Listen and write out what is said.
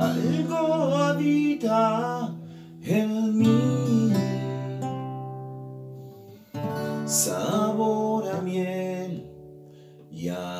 알고 어디다 en mí. Sabor a miel y a